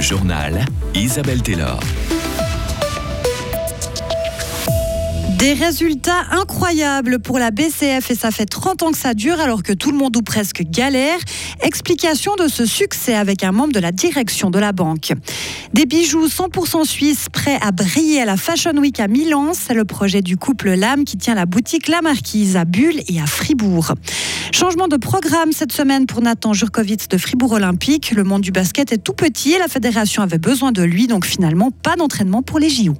Journal Isabelle Taylor. Des résultats incroyables pour la BCF et ça fait 30 ans que ça dure alors que tout le monde ou presque galère. Explication de ce succès avec un membre de la direction de la banque. Des bijoux 100% suisses prêts à briller à la Fashion Week à Milan, c'est le projet du couple Lame qui tient la boutique La Marquise à Bulle et à Fribourg. Changement de programme cette semaine pour Nathan Jurkovic de Fribourg Olympique. Le monde du basket est tout petit et la fédération avait besoin de lui, donc finalement pas d'entraînement pour les JO.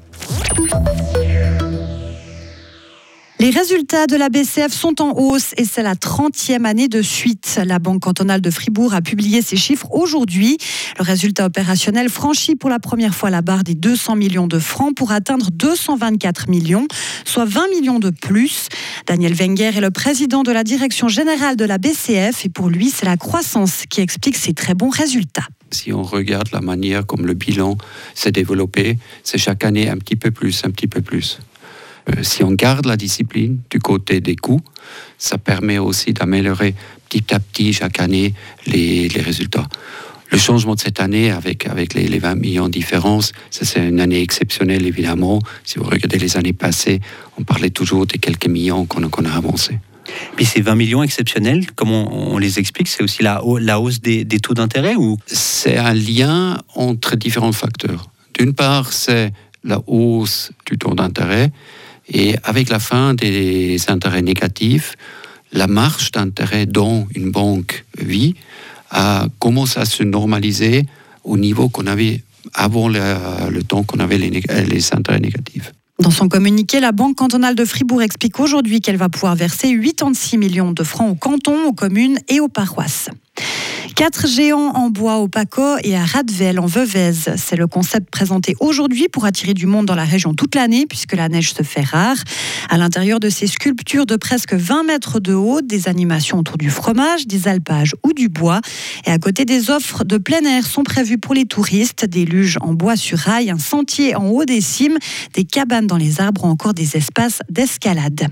Les résultats de la BCF sont en hausse et c'est la 30e année de suite. La Banque cantonale de Fribourg a publié ses chiffres aujourd'hui. Le résultat opérationnel franchit pour la première fois la barre des 200 millions de francs pour atteindre 224 millions, soit 20 millions de plus. Daniel Wenger est le président de la direction générale de la BCF et pour lui, c'est la croissance qui explique ces très bons résultats. Si on regarde la manière comme le bilan s'est développé, c'est chaque année un petit peu plus, un petit peu plus. Euh, si on garde la discipline du côté des coûts, ça permet aussi d'améliorer petit à petit chaque année les, résultats. Le changement de cette année avec, avec les, 20 millions de différences, c'est une année exceptionnelle évidemment. Si vous regardez les années passées, on parlait toujours des quelques millions qu'on a avancés. Puis ces 20 millions exceptionnels, comment on, les explique? C'est aussi la, la, hausse des, des taux d'intérêt ou? C'est un lien entre différents facteurs. D'une part, c'est la hausse du taux d'intérêt et avec la fin des intérêts négatifs, la marge d'intérêt dont une banque vit a commencé à se normaliser au niveau qu'on avait avant le, temps qu'on avait les, les intérêts négatifs. Dans son communiqué, la Banque cantonale de Fribourg explique aujourd'hui qu'elle va pouvoir verser 86 millions de francs aux cantons, aux communes et aux paroisses. Quatre géants en bois au Paco et à Radvel en Veuvez. C'est le concept présenté aujourd'hui pour attirer du monde dans la région toute l'année puisque la neige se fait rare. À l'intérieur de ces sculptures de presque 20 mètres de haut, des animations autour du fromage, des alpages ou du bois. Et à côté des offres de plein air sont prévues pour les touristes, des luges en bois sur rail, un sentier en haut des cimes, des cabanes dans les arbres ou encore des espaces d'escalade.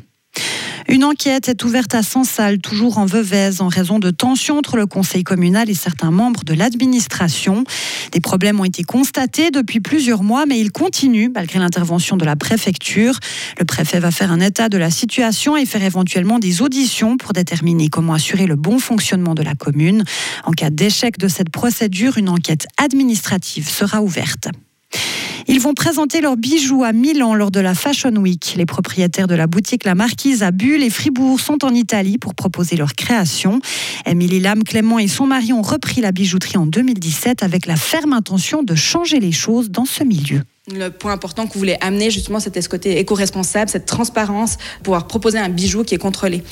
Une enquête est ouverte à Sansal, toujours en Veuvez, en raison de tensions entre le conseil communal et certains membres de l'administration. Des problèmes ont été constatés depuis plusieurs mois, mais ils continuent malgré l'intervention de la préfecture. Le préfet va faire un état de la situation et faire éventuellement des auditions pour déterminer comment assurer le bon fonctionnement de la commune. En cas d'échec de cette procédure, une enquête administrative sera ouverte. Ils vont présenter leurs bijoux à Milan lors de la Fashion Week. Les propriétaires de la boutique La Marquise à Bulle et Fribourg sont en Italie pour proposer leur création. Émilie Lam, Clément et son mari ont repris la bijouterie en 2017 avec la ferme intention de changer les choses dans ce milieu. Le point important que vous voulez amener, justement, c'était ce côté éco-responsable, cette transparence, pouvoir proposer un bijou qui est contrôlé.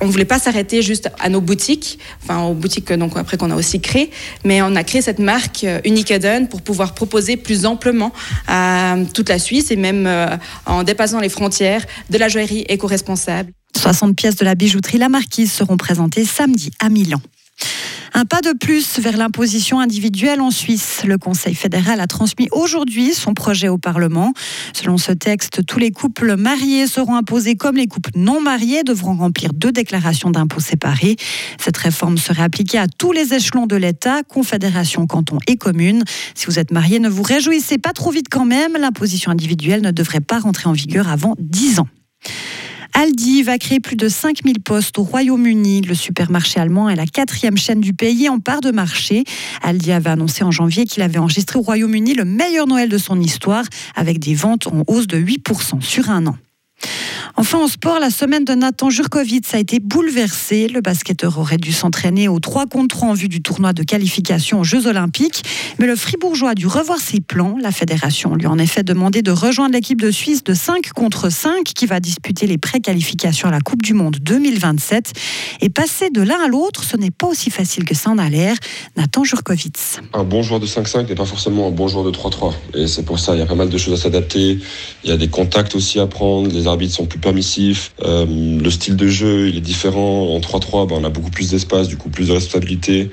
On ne voulait pas s'arrêter juste à nos boutiques, enfin aux boutiques donc après qu'on a aussi créé, mais on a créé cette marque euh, Unique Eden pour pouvoir proposer plus amplement à toute la Suisse et même euh, en dépassant les frontières de la joaillerie éco-responsable. 60 pièces de la bijouterie La Marquise seront présentées samedi à Milan. Un pas de plus vers l'imposition individuelle en Suisse. Le Conseil fédéral a transmis aujourd'hui son projet au Parlement. Selon ce texte, tous les couples mariés seront imposés comme les couples non mariés devront remplir deux déclarations d'impôts séparées. Cette réforme serait appliquée à tous les échelons de l'État, confédération, canton et commune. Si vous êtes marié, ne vous réjouissez pas trop vite quand même. L'imposition individuelle ne devrait pas rentrer en vigueur avant 10 ans. Aldi va créer plus de 5000 postes au Royaume-Uni. Le supermarché allemand est la quatrième chaîne du pays en part de marché. Aldi avait annoncé en janvier qu'il avait enregistré au Royaume-Uni le meilleur Noël de son histoire avec des ventes en hausse de 8% sur un an. Enfin, en sport, la semaine de Nathan Jurkovic a été bouleversée. Le basketteur aurait dû s'entraîner aux 3 contre 3 en vue du tournoi de qualification aux Jeux Olympiques. Mais le Fribourgeois a dû revoir ses plans. La fédération lui a en effet demandé de rejoindre l'équipe de Suisse de 5 contre 5 qui va disputer les pré-qualifications à la Coupe du Monde 2027. Et passer de l'un à l'autre, ce n'est pas aussi facile que ça en a l'air. Nathan Jurkovic. Un bon joueur de 5-5 n'est pas forcément un bon joueur de 3-3. Et c'est pour ça, il y a pas mal de choses à s'adapter. Il y a des contacts aussi à prendre. Les arbitres sont plus permissif. Euh, le style de jeu, il est différent. En 3-3, ben, on a beaucoup plus d'espace, du coup plus de responsabilité.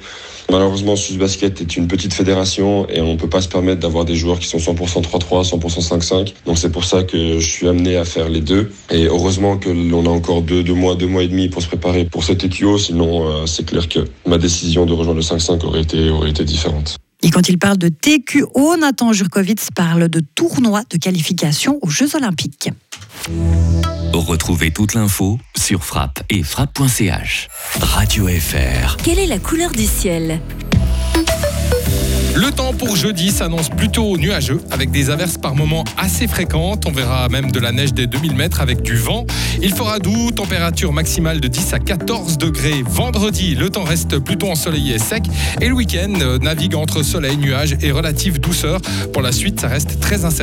Malheureusement, Suisse Basket est une petite fédération et on ne peut pas se permettre d'avoir des joueurs qui sont 100% 3-3, 100% 5-5. Donc c'est pour ça que je suis amené à faire les deux. Et heureusement que l'on a encore deux, deux, mois, deux mois et demi pour se préparer pour cet EQO. Sinon, euh, c'est clair que ma décision de rejoindre le 5-5 aurait été, aurait été différente. Et quand il parle de TQO, Nathan Jurkovitz parle de tournoi de qualification aux Jeux Olympiques. Retrouvez toute l'info sur frappe et frappe.ch. Radio FR. Quelle est la couleur du ciel? Le temps pour jeudi s'annonce plutôt nuageux, avec des averses par moments assez fréquentes. On verra même de la neige des 2000 mètres avec du vent. Il fera doux, température maximale de 10 à 14 degrés. Vendredi, le temps reste plutôt ensoleillé et sec. Et le week-end euh, navigue entre soleil, nuages et relative douceur. Pour la suite, ça reste très incertain.